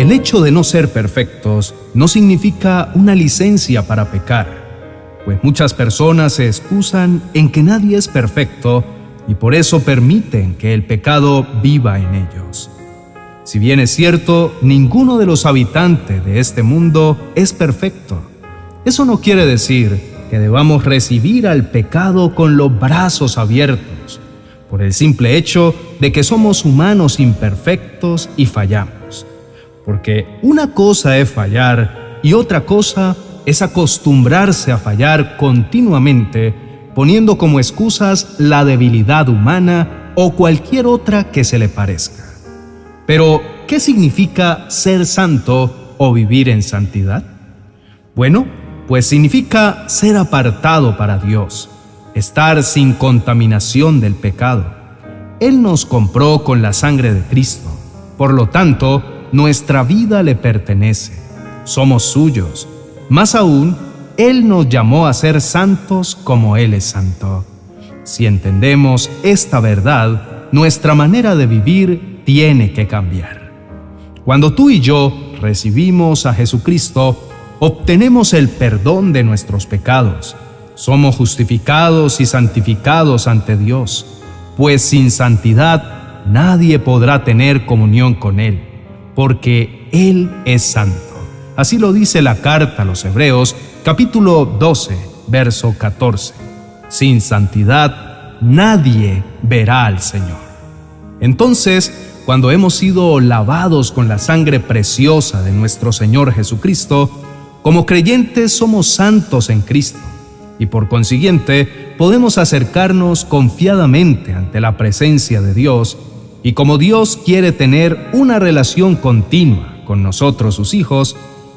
el hecho de no ser perfectos no significa una licencia para pecar, pues muchas personas se excusan en que nadie es perfecto y por eso permiten que el pecado viva en ellos. Si bien es cierto, ninguno de los habitantes de este mundo es perfecto. Eso no quiere decir que debamos recibir al pecado con los brazos abiertos, por el simple hecho de que somos humanos imperfectos y fallamos. Porque una cosa es fallar y otra cosa es acostumbrarse a fallar continuamente, poniendo como excusas la debilidad humana o cualquier otra que se le parezca. Pero, ¿qué significa ser santo o vivir en santidad? Bueno, pues significa ser apartado para Dios, estar sin contaminación del pecado. Él nos compró con la sangre de Cristo, por lo tanto, nuestra vida le pertenece, somos suyos. Más aún, Él nos llamó a ser santos como Él es santo. Si entendemos esta verdad, nuestra manera de vivir tiene que cambiar. Cuando tú y yo recibimos a Jesucristo, obtenemos el perdón de nuestros pecados. Somos justificados y santificados ante Dios, pues sin santidad nadie podrá tener comunión con Él, porque Él es santo. Así lo dice la carta a los Hebreos, capítulo 12, verso 14. Sin santidad nadie verá al Señor. Entonces, cuando hemos sido lavados con la sangre preciosa de nuestro Señor Jesucristo, como creyentes somos santos en Cristo y por consiguiente podemos acercarnos confiadamente ante la presencia de Dios y como Dios quiere tener una relación continua con nosotros sus hijos,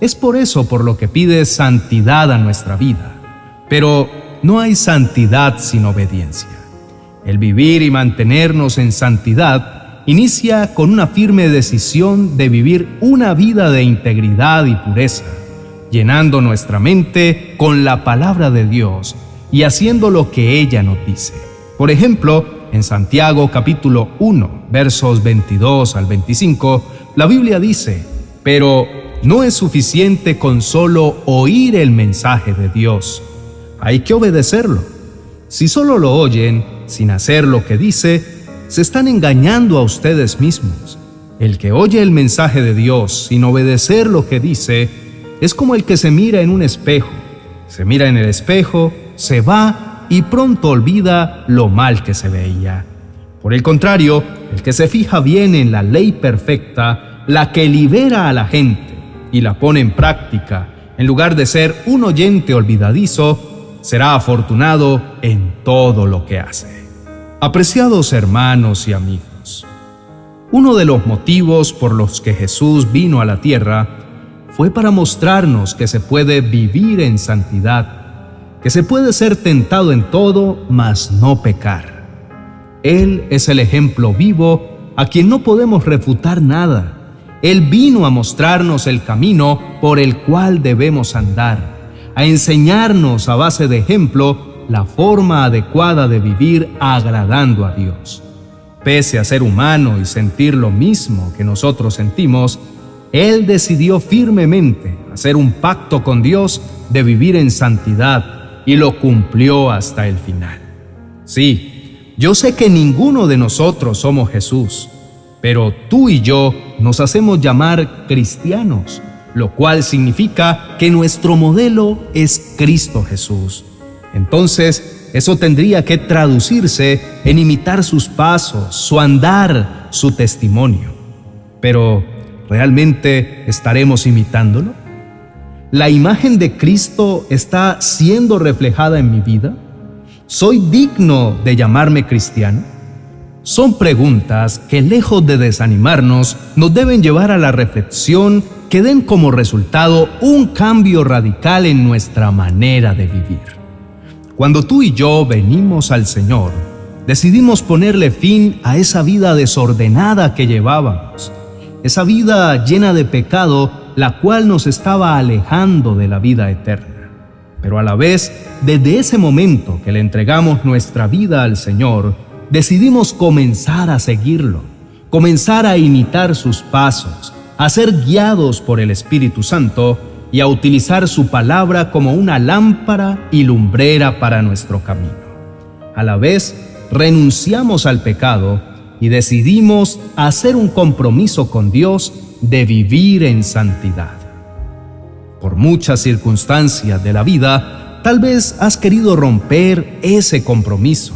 es por eso por lo que pide santidad a nuestra vida. Pero no hay santidad sin obediencia. El vivir y mantenernos en santidad inicia con una firme decisión de vivir una vida de integridad y pureza, llenando nuestra mente con la palabra de Dios y haciendo lo que ella nos dice. Por ejemplo, en Santiago capítulo 1, versos 22 al 25, la Biblia dice, pero no es suficiente con solo oír el mensaje de Dios, hay que obedecerlo. Si solo lo oyen, sin hacer lo que dice, se están engañando a ustedes mismos. El que oye el mensaje de Dios sin obedecer lo que dice es como el que se mira en un espejo. Se mira en el espejo, se va y pronto olvida lo mal que se veía. Por el contrario, el que se fija bien en la ley perfecta, la que libera a la gente y la pone en práctica, en lugar de ser un oyente olvidadizo, será afortunado en todo lo que hace. Apreciados hermanos y amigos, uno de los motivos por los que Jesús vino a la tierra fue para mostrarnos que se puede vivir en santidad, que se puede ser tentado en todo, mas no pecar. Él es el ejemplo vivo a quien no podemos refutar nada. Él vino a mostrarnos el camino por el cual debemos andar, a enseñarnos a base de ejemplo la forma adecuada de vivir agradando a Dios. Pese a ser humano y sentir lo mismo que nosotros sentimos, Él decidió firmemente hacer un pacto con Dios de vivir en santidad y lo cumplió hasta el final. Sí, yo sé que ninguno de nosotros somos Jesús, pero tú y yo nos hacemos llamar cristianos, lo cual significa que nuestro modelo es Cristo Jesús. Entonces, eso tendría que traducirse en imitar sus pasos, su andar, su testimonio. Pero, ¿realmente estaremos imitándolo? ¿La imagen de Cristo está siendo reflejada en mi vida? ¿Soy digno de llamarme cristiano? Son preguntas que lejos de desanimarnos nos deben llevar a la reflexión que den como resultado un cambio radical en nuestra manera de vivir. Cuando tú y yo venimos al Señor, decidimos ponerle fin a esa vida desordenada que llevábamos, esa vida llena de pecado, la cual nos estaba alejando de la vida eterna. Pero a la vez, desde ese momento que le entregamos nuestra vida al Señor, decidimos comenzar a seguirlo, comenzar a imitar sus pasos, a ser guiados por el Espíritu Santo y a utilizar su palabra como una lámpara y lumbrera para nuestro camino. A la vez, renunciamos al pecado y decidimos hacer un compromiso con Dios de vivir en santidad. Por muchas circunstancias de la vida, tal vez has querido romper ese compromiso,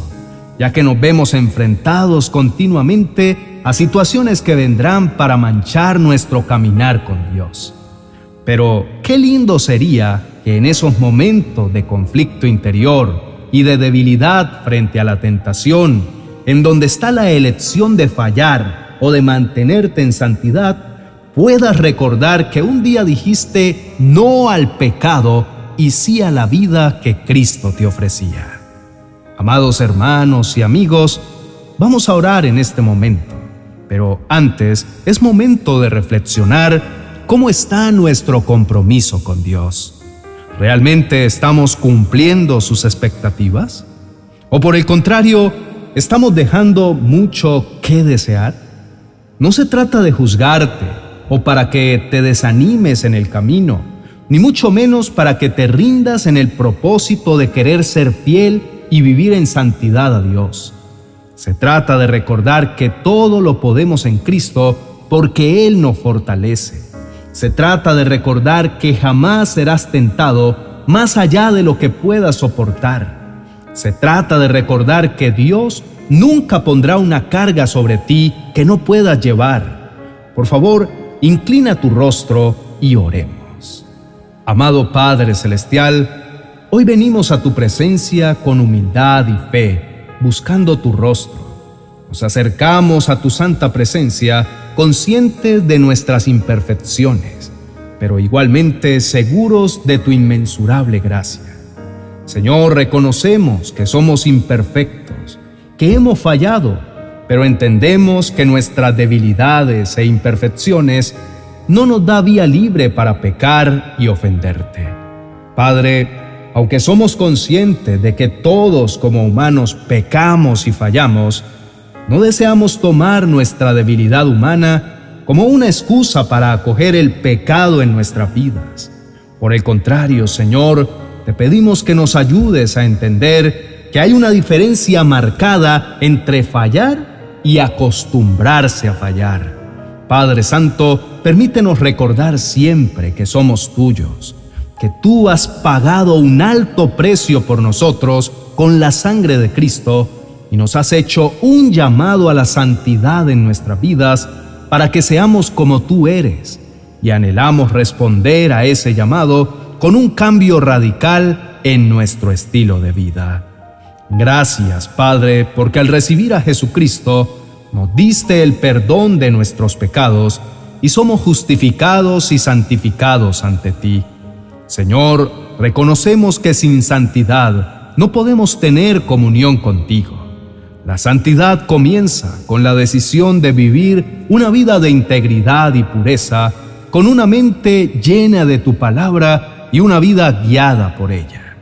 ya que nos vemos enfrentados continuamente a situaciones que vendrán para manchar nuestro caminar con Dios. Pero qué lindo sería que en esos momentos de conflicto interior y de debilidad frente a la tentación, en donde está la elección de fallar o de mantenerte en santidad, puedas recordar que un día dijiste no al pecado y sí a la vida que Cristo te ofrecía. Amados hermanos y amigos, vamos a orar en este momento, pero antes es momento de reflexionar ¿Cómo está nuestro compromiso con Dios? ¿Realmente estamos cumpliendo sus expectativas? ¿O por el contrario, estamos dejando mucho que desear? No se trata de juzgarte o para que te desanimes en el camino, ni mucho menos para que te rindas en el propósito de querer ser fiel y vivir en santidad a Dios. Se trata de recordar que todo lo podemos en Cristo porque Él nos fortalece. Se trata de recordar que jamás serás tentado más allá de lo que puedas soportar. Se trata de recordar que Dios nunca pondrá una carga sobre ti que no puedas llevar. Por favor, inclina tu rostro y oremos. Amado Padre Celestial, hoy venimos a tu presencia con humildad y fe, buscando tu rostro. Nos acercamos a tu santa presencia conscientes de nuestras imperfecciones, pero igualmente seguros de tu inmensurable gracia. Señor, reconocemos que somos imperfectos, que hemos fallado, pero entendemos que nuestras debilidades e imperfecciones no nos da vía libre para pecar y ofenderte. Padre, aunque somos conscientes de que todos como humanos pecamos y fallamos, no deseamos tomar nuestra debilidad humana como una excusa para acoger el pecado en nuestras vidas. Por el contrario, Señor, te pedimos que nos ayudes a entender que hay una diferencia marcada entre fallar y acostumbrarse a fallar. Padre Santo, permítenos recordar siempre que somos tuyos, que tú has pagado un alto precio por nosotros con la sangre de Cristo y nos has hecho un llamado a la santidad en nuestras vidas para que seamos como tú eres y anhelamos responder a ese llamado con un cambio radical en nuestro estilo de vida. Gracias, Padre, porque al recibir a Jesucristo nos diste el perdón de nuestros pecados y somos justificados y santificados ante ti. Señor, reconocemos que sin santidad no podemos tener comunión contigo. La santidad comienza con la decisión de vivir una vida de integridad y pureza, con una mente llena de tu palabra y una vida guiada por ella.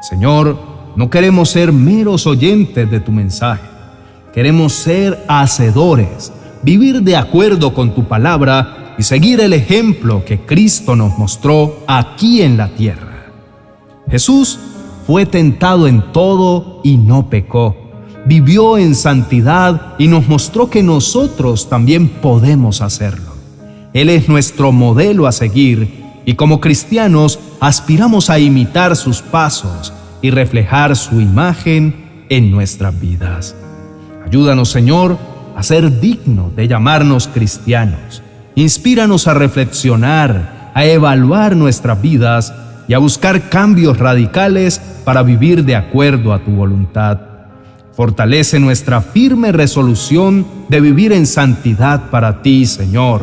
Señor, no queremos ser meros oyentes de tu mensaje, queremos ser hacedores, vivir de acuerdo con tu palabra y seguir el ejemplo que Cristo nos mostró aquí en la tierra. Jesús fue tentado en todo y no pecó vivió en santidad y nos mostró que nosotros también podemos hacerlo. Él es nuestro modelo a seguir y como cristianos aspiramos a imitar sus pasos y reflejar su imagen en nuestras vidas. Ayúdanos, Señor, a ser dignos de llamarnos cristianos. Inspíranos a reflexionar, a evaluar nuestras vidas y a buscar cambios radicales para vivir de acuerdo a tu voluntad. Fortalece nuestra firme resolución de vivir en santidad para ti, Señor,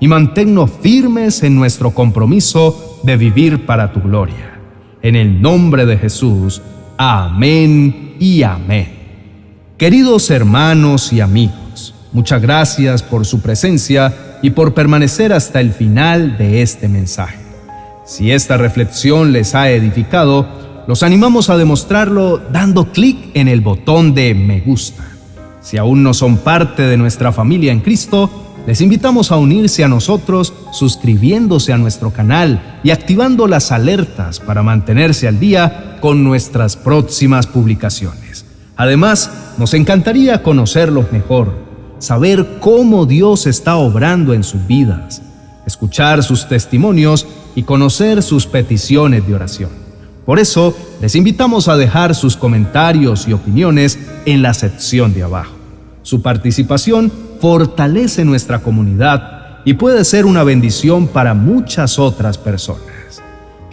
y manténnos firmes en nuestro compromiso de vivir para tu gloria. En el nombre de Jesús, amén y amén. Queridos hermanos y amigos, muchas gracias por su presencia y por permanecer hasta el final de este mensaje. Si esta reflexión les ha edificado, los animamos a demostrarlo dando clic en el botón de me gusta. Si aún no son parte de nuestra familia en Cristo, les invitamos a unirse a nosotros suscribiéndose a nuestro canal y activando las alertas para mantenerse al día con nuestras próximas publicaciones. Además, nos encantaría conocerlos mejor, saber cómo Dios está obrando en sus vidas, escuchar sus testimonios y conocer sus peticiones de oración. Por eso, les invitamos a dejar sus comentarios y opiniones en la sección de abajo. Su participación fortalece nuestra comunidad y puede ser una bendición para muchas otras personas.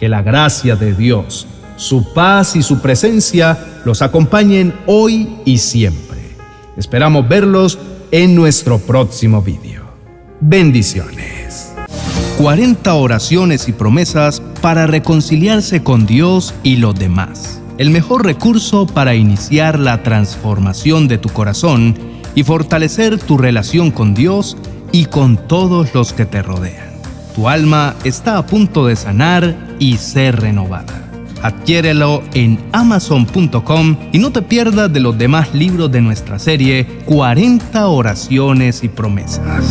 Que la gracia de Dios, su paz y su presencia los acompañen hoy y siempre. Esperamos verlos en nuestro próximo vídeo. Bendiciones. 40 oraciones y promesas para reconciliarse con Dios y los demás. El mejor recurso para iniciar la transformación de tu corazón y fortalecer tu relación con Dios y con todos los que te rodean. Tu alma está a punto de sanar y ser renovada. Adquiérelo en amazon.com y no te pierdas de los demás libros de nuestra serie 40 oraciones y promesas.